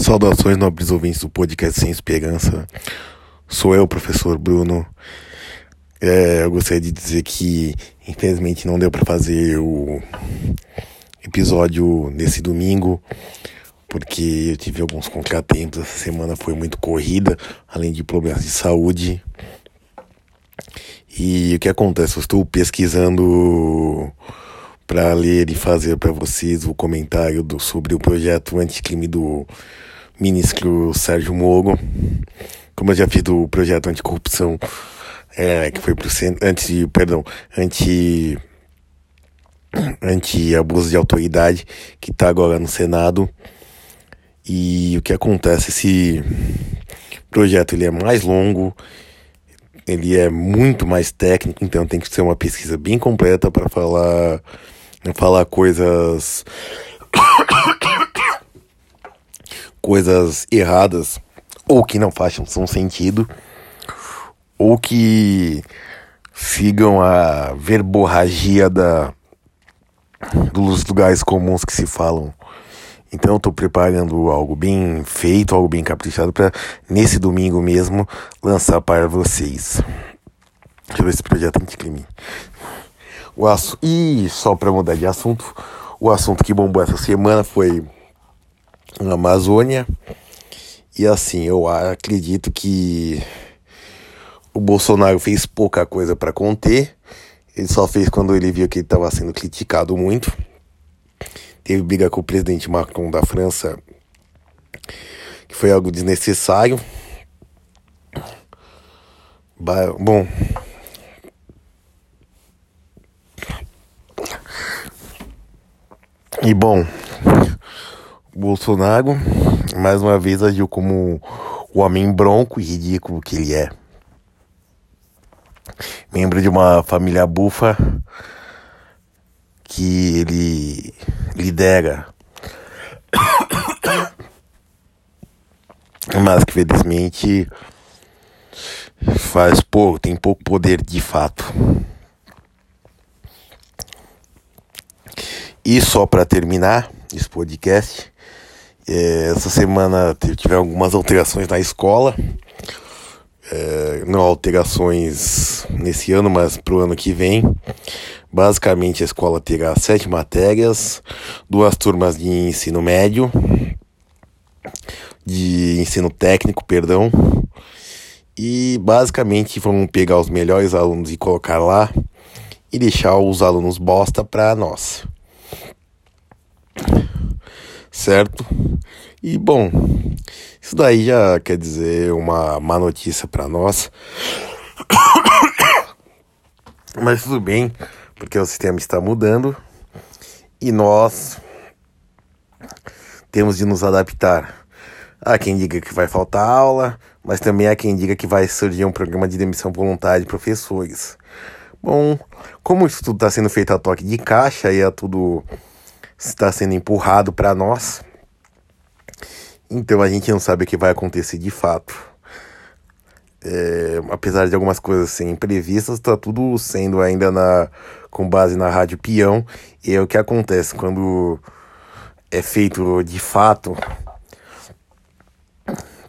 Saudações, nobres ouvintes do podcast Sem Esperança. Sou eu, professor Bruno. É, eu gostaria de dizer que, infelizmente, não deu para fazer o episódio nesse domingo, porque eu tive alguns contratempos. Essa semana foi muito corrida, além de problemas de saúde. E o que acontece? Eu estou pesquisando para ler e fazer para vocês o comentário do, sobre o projeto anticrime do ministro Sérgio Moro. Como eu já fiz do projeto anticorrupção, é, que foi pro anti, perdão, anti anti abuso de autoridade, que está agora no Senado. E o que acontece esse projeto ele é mais longo, ele é muito mais técnico, então tem que ser uma pesquisa bem completa para falar falar coisas coisas erradas ou que não façam sentido ou que sigam a verborragia da dos lugares comuns que se falam. Então tô preparando algo bem feito, algo bem caprichado para nesse domingo mesmo lançar para vocês. Deixa eu ver esse projeto anticrime. O assu... E só para mudar de assunto, o assunto que bombou essa semana foi na Amazônia. E assim, eu acredito que o Bolsonaro fez pouca coisa para conter. Ele só fez quando ele viu que ele estava sendo criticado muito. Teve briga com o presidente Macron da França, que foi algo desnecessário. Bom, E bom, Bolsonaro mais uma vez agiu como o homem bronco e ridículo que ele é. Membro de uma família bufa que ele lidera. Mas que felizmente faz pouco, tem pouco poder de fato. E só para terminar esse podcast, essa semana tive algumas alterações na escola. É, não alterações nesse ano, mas para o ano que vem. Basicamente, a escola terá sete matérias, duas turmas de ensino médio, de ensino técnico, perdão. E basicamente vamos pegar os melhores alunos e colocar lá e deixar os alunos bosta para nós certo? E bom, isso daí já quer dizer uma má notícia para nós. Mas tudo bem, porque o sistema está mudando e nós temos de nos adaptar. Há quem diga que vai faltar aula, mas também há quem diga que vai surgir um programa de demissão voluntária de professores. Bom, como isso tudo está sendo feito a toque de caixa e é tudo está sendo empurrado para nós. Então a gente não sabe o que vai acontecer de fato. É, apesar de algumas coisas serem previstas, está tudo sendo ainda na, com base na rádio peão. E é o que acontece quando é feito de fato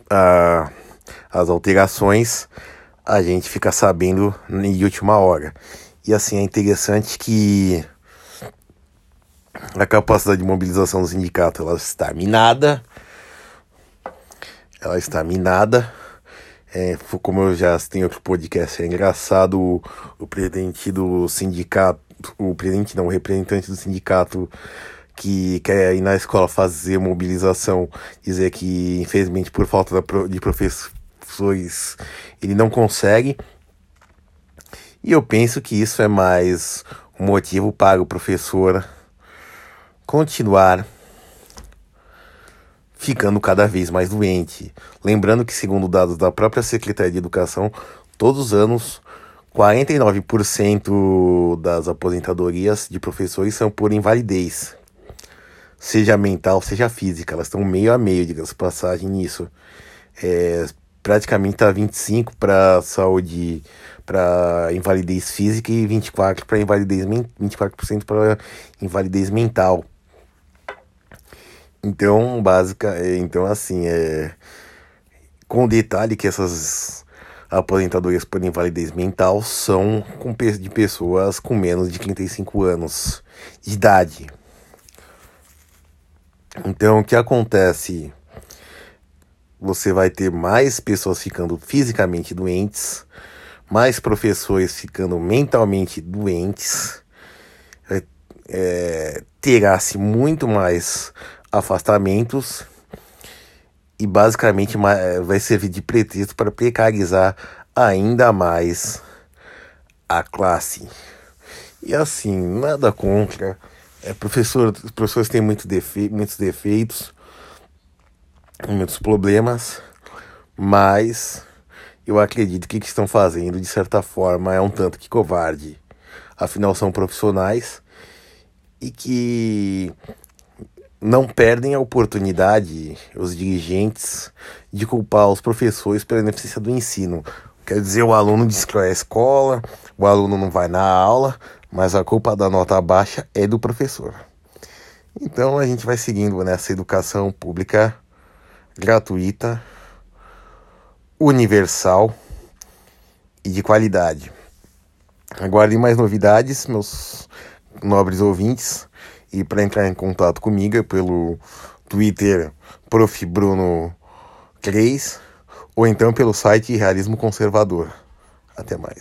a, as alterações, a gente fica sabendo de última hora. E assim é interessante que a capacidade de mobilização do sindicato ela está minada. Ela está minada. É, como eu já tenho outro podcast, é engraçado o, o presidente do sindicato, o presidente não, o representante do sindicato que quer ir na escola fazer mobilização, dizer que infelizmente por falta de professores ele não consegue. E eu penso que isso é mais um motivo para o professor continuar ficando cada vez mais doente. Lembrando que, segundo dados da própria Secretaria de Educação, todos os anos 49% das aposentadorias de professores são por invalidez, seja mental, seja física. Elas estão meio a meio, diga-se passagem nisso. É, praticamente está 25 para saúde, para invalidez física e 24 para invalidez 24% para invalidez mental. Então, básica, é, então assim, é com detalhe que essas aposentadorias por invalidez mental são com, de pessoas com menos de 35 anos de idade. Então, o que acontece? Você vai ter mais pessoas ficando fisicamente doentes, mais professores ficando mentalmente doentes, é, é terá-se muito mais afastamentos e basicamente vai servir de pretexto para precarizar ainda mais a classe. E assim, nada contra. É, professor, os professores têm muito defe muitos defeitos, muitos problemas, mas eu acredito que o que estão fazendo, de certa forma, é um tanto que covarde. Afinal, são profissionais e que não perdem a oportunidade, os dirigentes, de culpar os professores pela ineficiência do ensino. Quer dizer, o aluno destrói a escola, o aluno não vai na aula, mas a culpa da nota baixa é do professor. Então a gente vai seguindo nessa educação pública gratuita, universal e de qualidade. Aguardem mais novidades, meus nobres ouvintes. E para entrar em contato comigo é pelo Twitter Prof. Bruno 3 ou então pelo site Realismo Conservador. Até mais.